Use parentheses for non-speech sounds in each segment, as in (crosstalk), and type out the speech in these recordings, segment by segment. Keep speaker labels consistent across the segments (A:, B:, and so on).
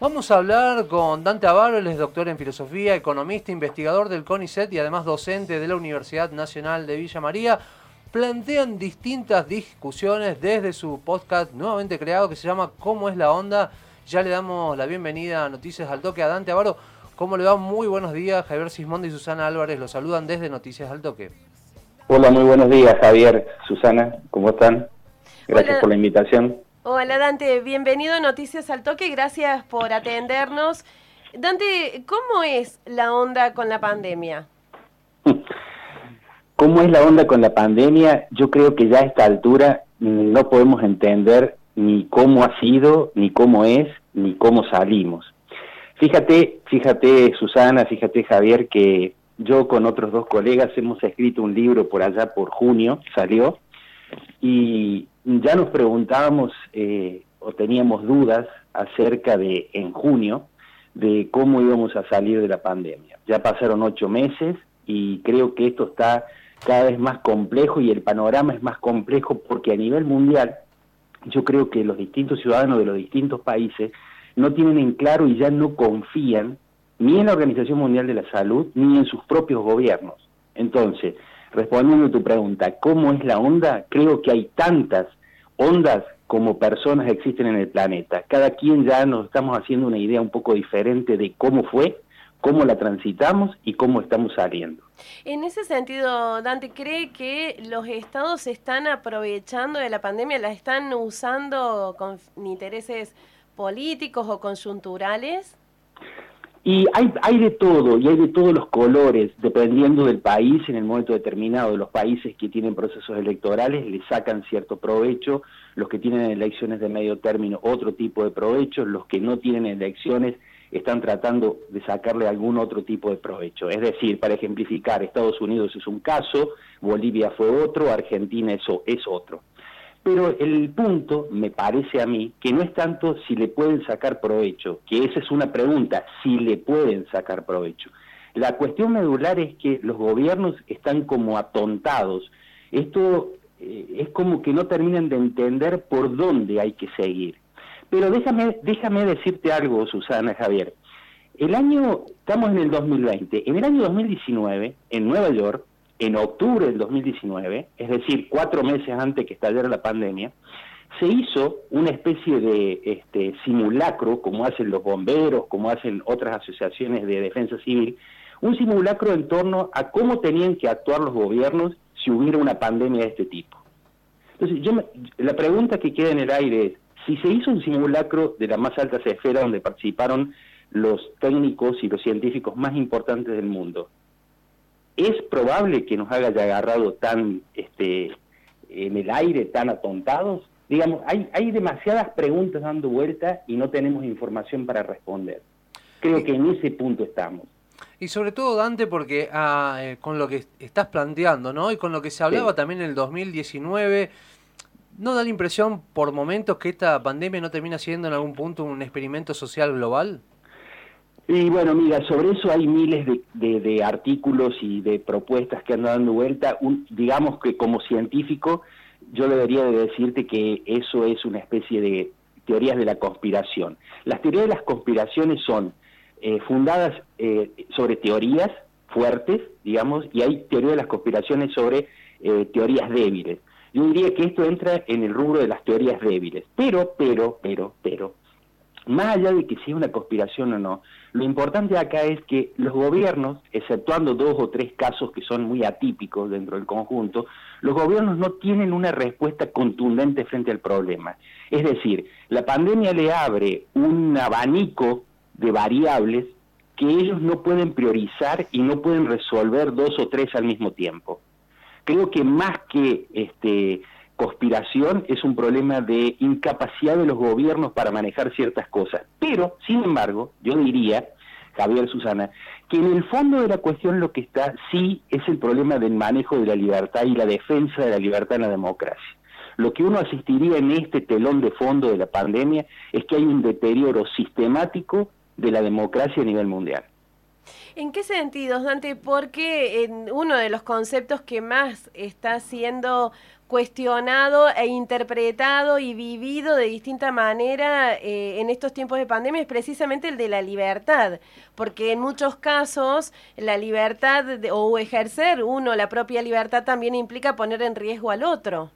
A: Vamos a hablar con Dante Avaro, él es doctor en filosofía, economista, investigador del CONICET y además docente de la Universidad Nacional de Villa María. Plantean distintas discusiones desde su podcast nuevamente creado que se llama ¿Cómo es la onda? Ya le damos la bienvenida a Noticias al Toque a Dante Avaro. ¿Cómo le va? Muy buenos días. Javier Sismondi y Susana Álvarez los saludan desde Noticias al Toque.
B: Hola, muy buenos días Javier, Susana, ¿cómo están? Gracias por la invitación.
C: Hola Dante, bienvenido a Noticias al Toque, gracias por atendernos. Dante, ¿cómo es la onda con la pandemia? (laughs)
B: ¿Cómo es la onda con la pandemia? Yo creo que ya a esta altura no podemos entender ni cómo ha sido, ni cómo es, ni cómo salimos. Fíjate, fíjate Susana, fíjate Javier, que yo con otros dos colegas hemos escrito un libro por allá por junio, salió, y ya nos preguntábamos eh, o teníamos dudas acerca de, en junio, de cómo íbamos a salir de la pandemia. Ya pasaron ocho meses y creo que esto está cada vez más complejo y el panorama es más complejo porque a nivel mundial yo creo que los distintos ciudadanos de los distintos países no tienen en claro y ya no confían ni en la Organización Mundial de la Salud ni en sus propios gobiernos. Entonces, respondiendo a tu pregunta, ¿cómo es la onda? Creo que hay tantas ondas como personas existen en el planeta. Cada quien ya nos estamos haciendo una idea un poco diferente de cómo fue, cómo la transitamos y cómo estamos saliendo.
C: En ese sentido, Dante, ¿cree que los estados se están aprovechando de la pandemia, la están usando con intereses políticos o conjunturales?
B: Y hay, hay de todo, y hay de todos los colores, dependiendo del país, en el momento determinado. Los países que tienen procesos electorales le sacan cierto provecho, los que tienen elecciones de medio término otro tipo de provecho, los que no tienen elecciones están tratando de sacarle algún otro tipo de provecho. Es decir, para ejemplificar, Estados Unidos es un caso, Bolivia fue otro, Argentina eso es otro. Pero el punto, me parece a mí, que no es tanto si le pueden sacar provecho, que esa es una pregunta, si le pueden sacar provecho. La cuestión medular es que los gobiernos están como atontados. Esto eh, es como que no terminan de entender por dónde hay que seguir. Pero déjame, déjame decirte algo, Susana Javier. El año, estamos en el 2020, en el año 2019, en Nueva York, en octubre del 2019, es decir, cuatro meses antes que estallara la pandemia, se hizo una especie de este, simulacro, como hacen los bomberos, como hacen otras asociaciones de defensa civil, un simulacro en torno a cómo tenían que actuar los gobiernos si hubiera una pandemia de este tipo. Entonces, yo la pregunta que queda en el aire es, si se hizo un simulacro de la más alta esfera donde participaron los técnicos y los científicos más importantes del mundo, es probable que nos haya agarrado tan este, en el aire, tan atontados. Digamos, hay, hay demasiadas preguntas dando vuelta y no tenemos información para responder. Creo que en ese punto estamos.
A: Y sobre todo, Dante, porque ah, eh, con lo que estás planteando, ¿no? Y con lo que se hablaba también en el 2019, ¿no da la impresión por momentos que esta pandemia no termina siendo en algún punto un experimento social global?
B: Y bueno, mira, sobre eso hay miles de, artículos y de propuestas que andan dando vuelta. digamos que como científico, yo debería de decirte que eso es una especie de teorías de la conspiración. Las teorías de las conspiraciones son eh, fundadas eh, sobre teorías fuertes, digamos, y hay teorías de las conspiraciones sobre eh, teorías débiles. Yo diría que esto entra en el rubro de las teorías débiles. Pero, pero, pero, pero, más allá de que sea una conspiración o no, lo importante acá es que los gobiernos, exceptuando dos o tres casos que son muy atípicos dentro del conjunto, los gobiernos no tienen una respuesta contundente frente al problema. Es decir, la pandemia le abre un abanico de variables que ellos no pueden priorizar y no pueden resolver dos o tres al mismo tiempo. Creo que más que este, conspiración es un problema de incapacidad de los gobiernos para manejar ciertas cosas. Pero, sin embargo, yo diría, Javier Susana, que en el fondo de la cuestión lo que está sí es el problema del manejo de la libertad y la defensa de la libertad en la democracia. Lo que uno asistiría en este telón de fondo de la pandemia es que hay un deterioro sistemático de la democracia a nivel mundial.
C: ¿En qué sentido, Dante? Porque en uno de los conceptos que más está siendo cuestionado e interpretado y vivido de distinta manera eh, en estos tiempos de pandemia es precisamente el de la libertad, porque en muchos casos la libertad o ejercer uno la propia libertad también implica poner en riesgo al otro.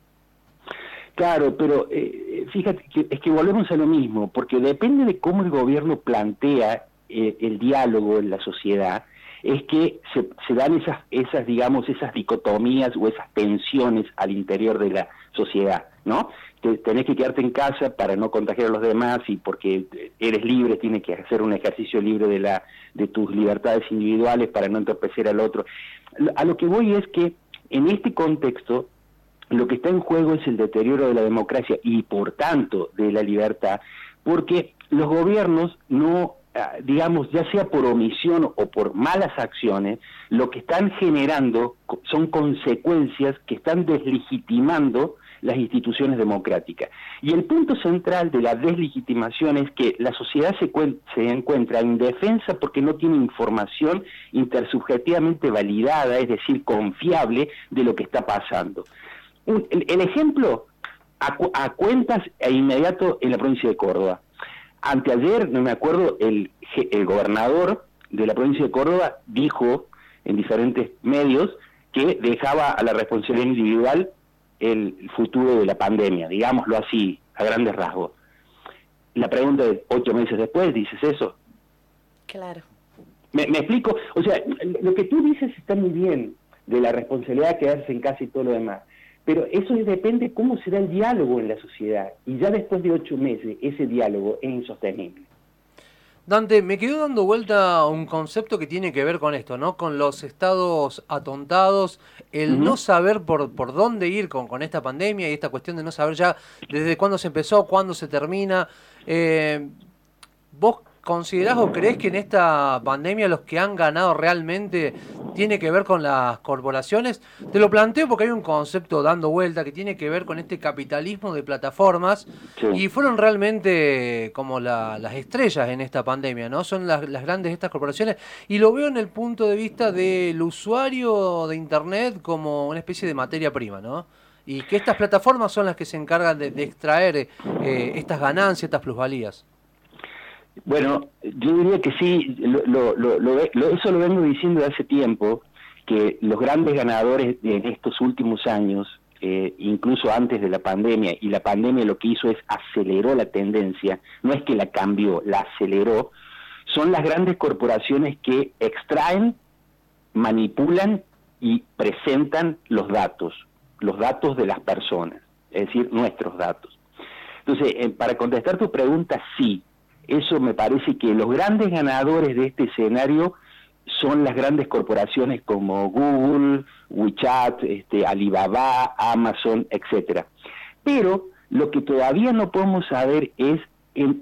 B: Claro, pero eh, fíjate que es que volvemos a lo mismo, porque depende de cómo el gobierno plantea eh, el diálogo en la sociedad, es que se, dan esas, esas, digamos, esas dicotomías o esas tensiones al interior de la sociedad, ¿no? Te, tenés que quedarte en casa para no contagiar a los demás y porque eres libre, tienes que hacer un ejercicio libre de, la, de tus libertades individuales para no entorpecer al otro. A lo que voy es que en este contexto lo que está en juego es el deterioro de la democracia y por tanto de la libertad, porque los gobiernos no, digamos, ya sea por omisión o por malas acciones, lo que están generando son consecuencias que están deslegitimando las instituciones democráticas. Y el punto central de la deslegitimación es que la sociedad se, se encuentra indefensa porque no tiene información intersubjetivamente validada, es decir, confiable de lo que está pasando el, ejemplo a, cuentas e inmediato en la provincia de Córdoba. Anteayer, no me acuerdo, el, el gobernador de la provincia de Córdoba dijo en diferentes medios que dejaba a la responsabilidad individual el futuro de la pandemia, digámoslo así, a grandes rasgos. La pregunta es, ocho meses después, ¿dices eso?
C: Claro.
B: ¿Me, me explico? O sea, lo que tú dices está muy bien, de la responsabilidad de quedarse en casa y todo lo demás. Pero eso depende cómo será el diálogo en la sociedad. Y ya después de ocho meses, ese diálogo es insostenible.
A: Dante, me quedó dando vuelta un concepto que tiene que ver con esto, ¿no? Con los estados atontados, el no saber por, por dónde ir con, con esta pandemia y esta cuestión de no saber ya desde cuándo se empezó, cuándo se termina. Eh, ¿Vos considerás o crees que en esta pandemia los que han ganado realmente tiene que ver con las corporaciones? Te lo planteo porque hay un concepto dando vuelta que tiene que ver con este capitalismo de plataformas y fueron realmente como las estrellas en esta pandemia, ¿no? Son las, las grandes estas corporaciones y lo veo en el punto de vista del usuario de Internet como una especie de materia prima, ¿no? Y que estas plataformas son las que se encargan de, extraer eh, estas ganancias, estas plusvalías.
B: Bueno, yo diría que sí, lo, lo, eso lo vengo diciendo de hace tiempo, que los grandes ganadores en estos últimos años, eh, incluso antes de la pandemia, y la pandemia lo que hizo es aceleró la tendencia, no es que la cambió, la aceleró, son las grandes corporaciones que extraen, manipulan y presentan los datos, los datos de las personas, es decir, nuestros datos. Entonces, eh, para contestar tu pregunta, sí, eso me parece que los grandes ganadores de este escenario son las grandes corporaciones como Google, WeChat, este, Alibaba, Amazon, etcétera. Pero lo que todavía no podemos saber es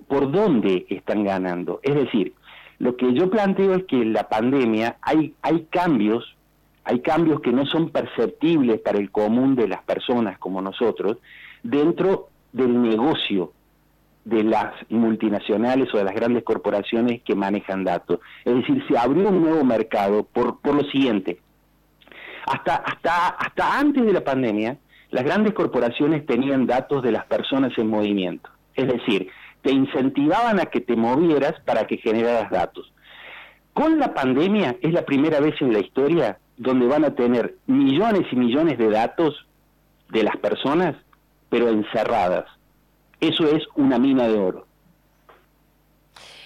B: por dónde están ganando. Es decir, lo que yo planteo es que en la pandemia hay, hay cambios, hay cambios que no son perceptibles para el común de las personas como nosotros dentro del negocio de las multinacionales o de las grandes corporaciones que manejan datos. Es decir, se abrió un nuevo mercado por, por lo siguiente. Hasta, hasta, hasta antes de la pandemia, las grandes corporaciones tenían datos de las personas en movimiento. Es decir, te incentivaban a que te movieras para que generaras datos. Con la pandemia es la primera vez en la historia donde van a tener millones y millones de datos de las personas, pero encerradas eso es una mina de oro.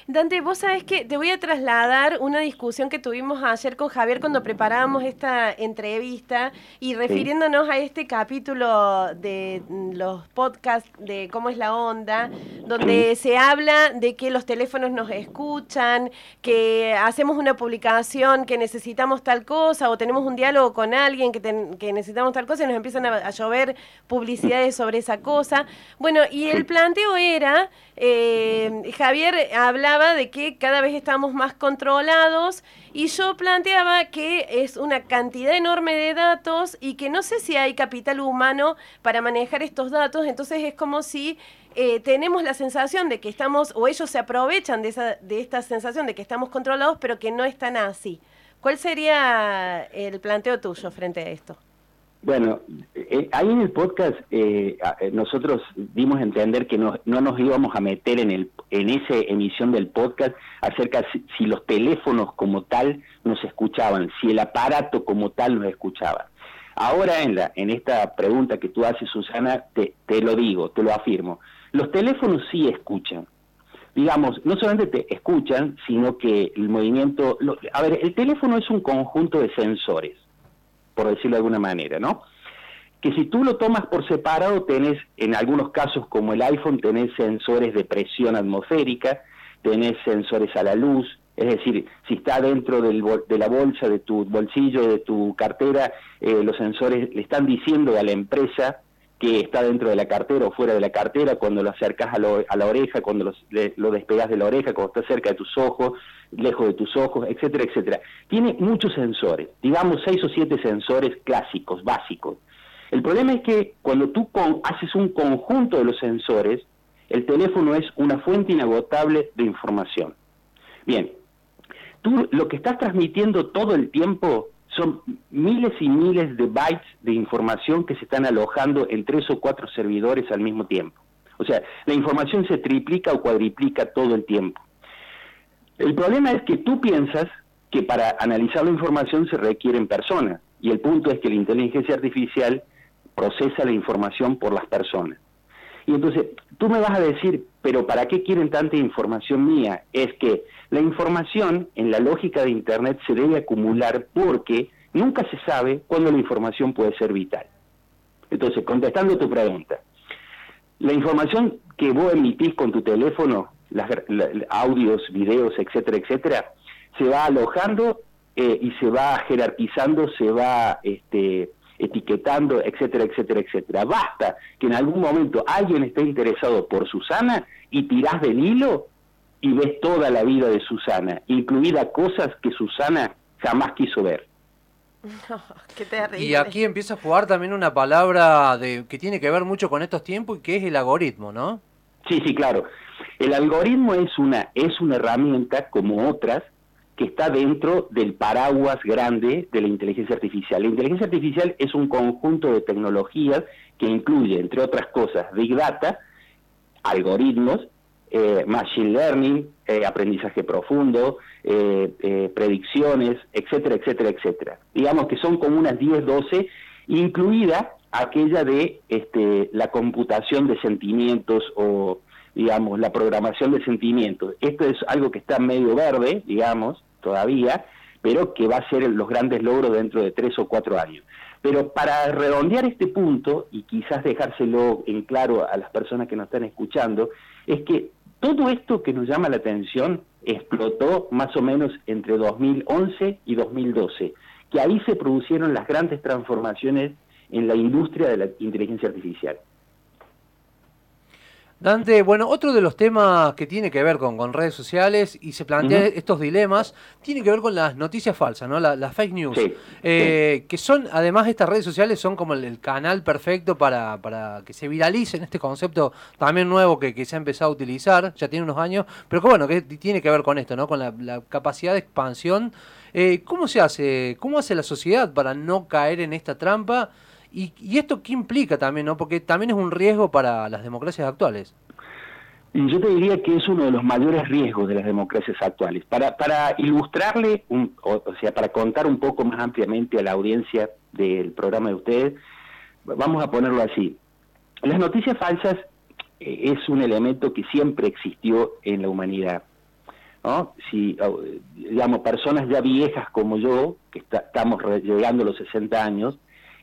C: Dante, vos sabés que te voy a trasladar una discusión que tuvimos ayer con Javier cuando preparábamos esta entrevista y refiriéndonos a este capítulo de mm, los podcasts de cómo es la onda, donde se habla de que los teléfonos nos escuchan, que hacemos una publicación que necesitamos tal cosa o tenemos un diálogo con alguien que, que necesitamos tal cosa y nos empiezan a, llover publicidades sobre esa cosa. Bueno, y el planteo era, eh, Javier de que cada vez estamos más controlados y yo planteaba que es una cantidad enorme de datos y que no sé si hay capital humano para manejar estos datos, entonces es como si eh, tenemos la sensación de que estamos, o ellos se aprovechan de, esa, de esta sensación de que estamos controlados, pero que no están así. ¿Cuál sería el planteo tuyo frente a esto?
B: Bueno, eh, ahí en el podcast eh, eh, nosotros dimos a entender que no, no, nos íbamos a meter en, el, en esa emisión del podcast acerca de si, los teléfonos como tal nos escuchaban, si el aparato como tal nos escuchaba. Ahora en, la, en esta pregunta que tú haces, Susana, te, te lo digo, te lo afirmo. Los teléfonos sí escuchan. Digamos, no solamente te escuchan, sino que el movimiento... a ver, el teléfono es un conjunto de sensores por decirlo de alguna manera, ¿no? Que si tú lo tomas por separado, tenés, en algunos casos como el iPhone, tenés sensores de presión atmosférica, tenés sensores a la luz, es decir, si está dentro del, de la bolsa, de tu bolsillo, de tu cartera, eh, los sensores le están diciendo a la empresa que está dentro de la cartera o fuera de la cartera, cuando lo acercas a, la oreja, cuando lo despegas de la oreja, cuando está cerca de tus ojos, lejos de tus ojos, etcétera, etcétera. Tiene muchos sensores, digamos seis o siete sensores clásicos, básicos. El problema es que cuando tú haces un conjunto de los sensores, el teléfono es una fuente inagotable de información. Bien, tú lo que estás transmitiendo todo el tiempo son miles y miles de bytes de información que se están alojando en tres o cuatro servidores al mismo tiempo. O sea, la información se triplica o cuadriplica todo el tiempo. El problema es que tú piensas que para analizar la información se requieren personas, y el punto es que la inteligencia artificial procesa la información por las personas. Y entonces, tú me vas a decir, pero ¿para qué quieren tanta información mía? Es que la información en la lógica de Internet se debe acumular porque nunca se sabe cuándo la información puede ser vital. Entonces, contestando tu pregunta, la información que vos emitís con tu teléfono, las, audios, videos, etcétera, etcétera, se va alojando eh, y se va jerarquizando, se va este, etiquetando, etcétera, etcétera, etcétera. Basta que en algún momento alguien esté interesado por Susana y tirás del hilo y ves toda la vida de Susana, incluida cosas que Susana jamás quiso ver. (laughs)
A: qué terrible. Y aquí empieza a jugar también una palabra de, que tiene que ver mucho con estos tiempos y que es el algoritmo, ¿no?
B: Sí, sí, claro. El algoritmo es una, es una herramienta como otras que está dentro del paraguas grande de la inteligencia artificial. La inteligencia artificial es un conjunto de tecnologías que incluye, entre otras cosas, Big Data, algoritmos, eh, machine learning, eh, aprendizaje profundo, eh, predicciones, etcétera, etcétera, etcétera. Digamos que son como unas 10, 12, incluida aquella de este, la computación de sentimientos o, digamos, la programación de sentimientos. Esto es algo que está medio verde, digamos, todavía, pero que va a ser los grandes logros dentro de tres o cuatro años. Pero para redondear este punto, y quizás dejárselo en claro a las personas que nos están escuchando, es que todo esto que nos llama la atención explotó más o menos entre 2011 y 2012, que ahí se produjeron las grandes transformaciones en la industria de la inteligencia artificial.
A: Dante, bueno, otro de los temas que tiene que ver con, con redes sociales y se plantean estos dilemas, tiene que ver con las noticias falsas, ¿no? las fake news. Eh, que son, además, estas redes sociales son como el, canal perfecto para, para, que se viralicen este concepto también nuevo que, se ha empezado a utilizar, ya tiene unos años, pero que bueno, que tiene que ver con esto, ¿no? Con la, capacidad de expansión. Eh, ¿Cómo se hace? ¿Cómo hace la sociedad para no caer en esta trampa? Y, esto qué implica también, ¿no? Porque también es un riesgo para las democracias actuales.
B: Y yo te diría que es uno de los mayores riesgos de las democracias actuales. Para, para ilustrarle, o, sea, para contar un poco más ampliamente a la audiencia del programa de ustedes, vamos a ponerlo así. Las noticias falsas eh, es un elemento que siempre existió en la humanidad. ¿no? Si, digamos, personas ya viejas como yo, que estamos llegando a los 60 años,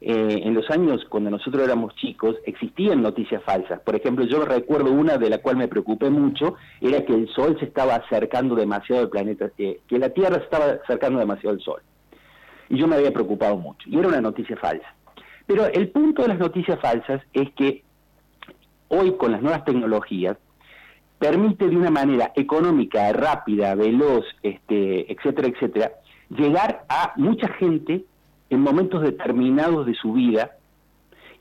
B: eh, en los años cuando nosotros éramos chicos existían noticias falsas. Por ejemplo, yo recuerdo una de la cual me preocupé mucho, era que el Sol se estaba acercando demasiado al planeta, eh, que la Tierra se estaba acercando demasiado al Sol. Y yo me había preocupado mucho. Y era una noticia falsa. Pero el punto de las noticias falsas es que hoy con las nuevas tecnologías permite de una manera económica, rápida, veloz, este, etcétera, etcétera, llegar a mucha gente en momentos determinados de su vida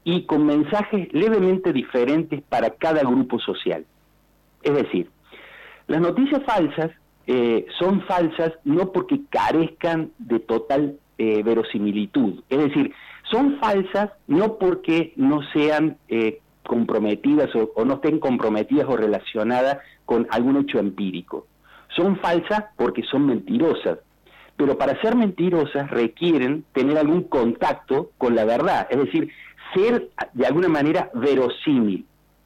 B: y con mensajes levemente diferentes para cada grupo social. Es decir, las noticias falsas eh, son falsas no porque carezcan de total eh, verosimilitud, es decir, son falsas no porque no sean eh, comprometidas o, o no estén comprometidas o relacionadas con algún hecho empírico. Son falsas porque son mentirosas, pero para ser mentirosas requieren tener algún contacto con la verdad, es decir, ser de alguna manera verosímil.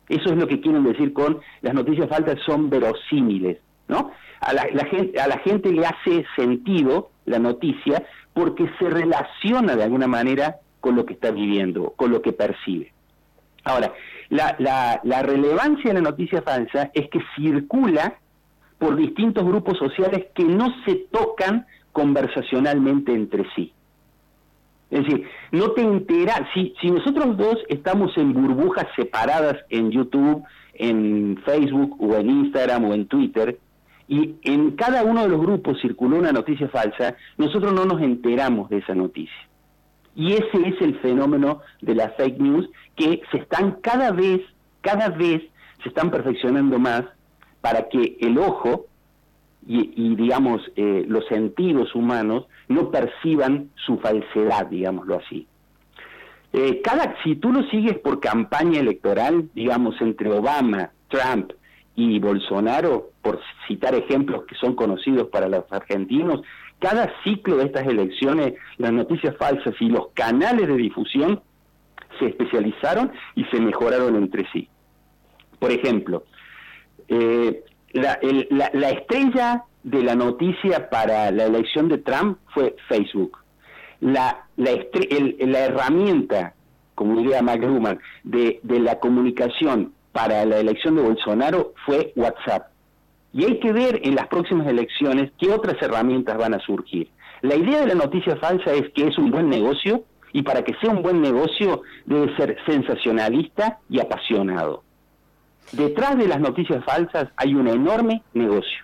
B: Eso es lo que quieren decir con las noticias falsas son verosímiles, ¿no? A la, gente, a la gente le hace sentido la noticia porque se relaciona de alguna manera con lo que está viviendo, con lo que percibe. Ahora, la, la, la relevancia de la noticia falsa es que circula por distintos grupos sociales que no se tocan conversacionalmente entre sí. Es decir, no te enteras, si, si nosotros dos estamos en burbujas separadas en YouTube, en Facebook o en Instagram o en Twitter, y en cada uno de los grupos circuló una noticia falsa, nosotros no nos enteramos de esa noticia. Y ese es el fenómeno de las fake news que se están cada vez, cada vez se están perfeccionando más para que el ojo y, digamos, eh, los sentidos humanos no perciban su falsedad, digámoslo así. Eh, cada, si tú lo sigues por campaña electoral, digamos, entre Obama, Trump y Bolsonaro, por citar ejemplos que son conocidos para los argentinos, cada ciclo de estas elecciones, las noticias falsas y los canales de difusión se especializaron y se mejoraron entre sí. Por ejemplo, eh, la, la, estrella de la noticia para la elección de Trump fue Facebook. La, la, la herramienta, como diría McLuhan, de, de la comunicación para la elección de Bolsonaro fue WhatsApp. Y hay que ver en las próximas elecciones qué otras herramientas van a surgir. La idea de la noticia falsa es que es un buen negocio y para que sea un buen negocio debe ser sensacionalista y apasionado. Detrás de las noticias falsas hay un enorme negocio.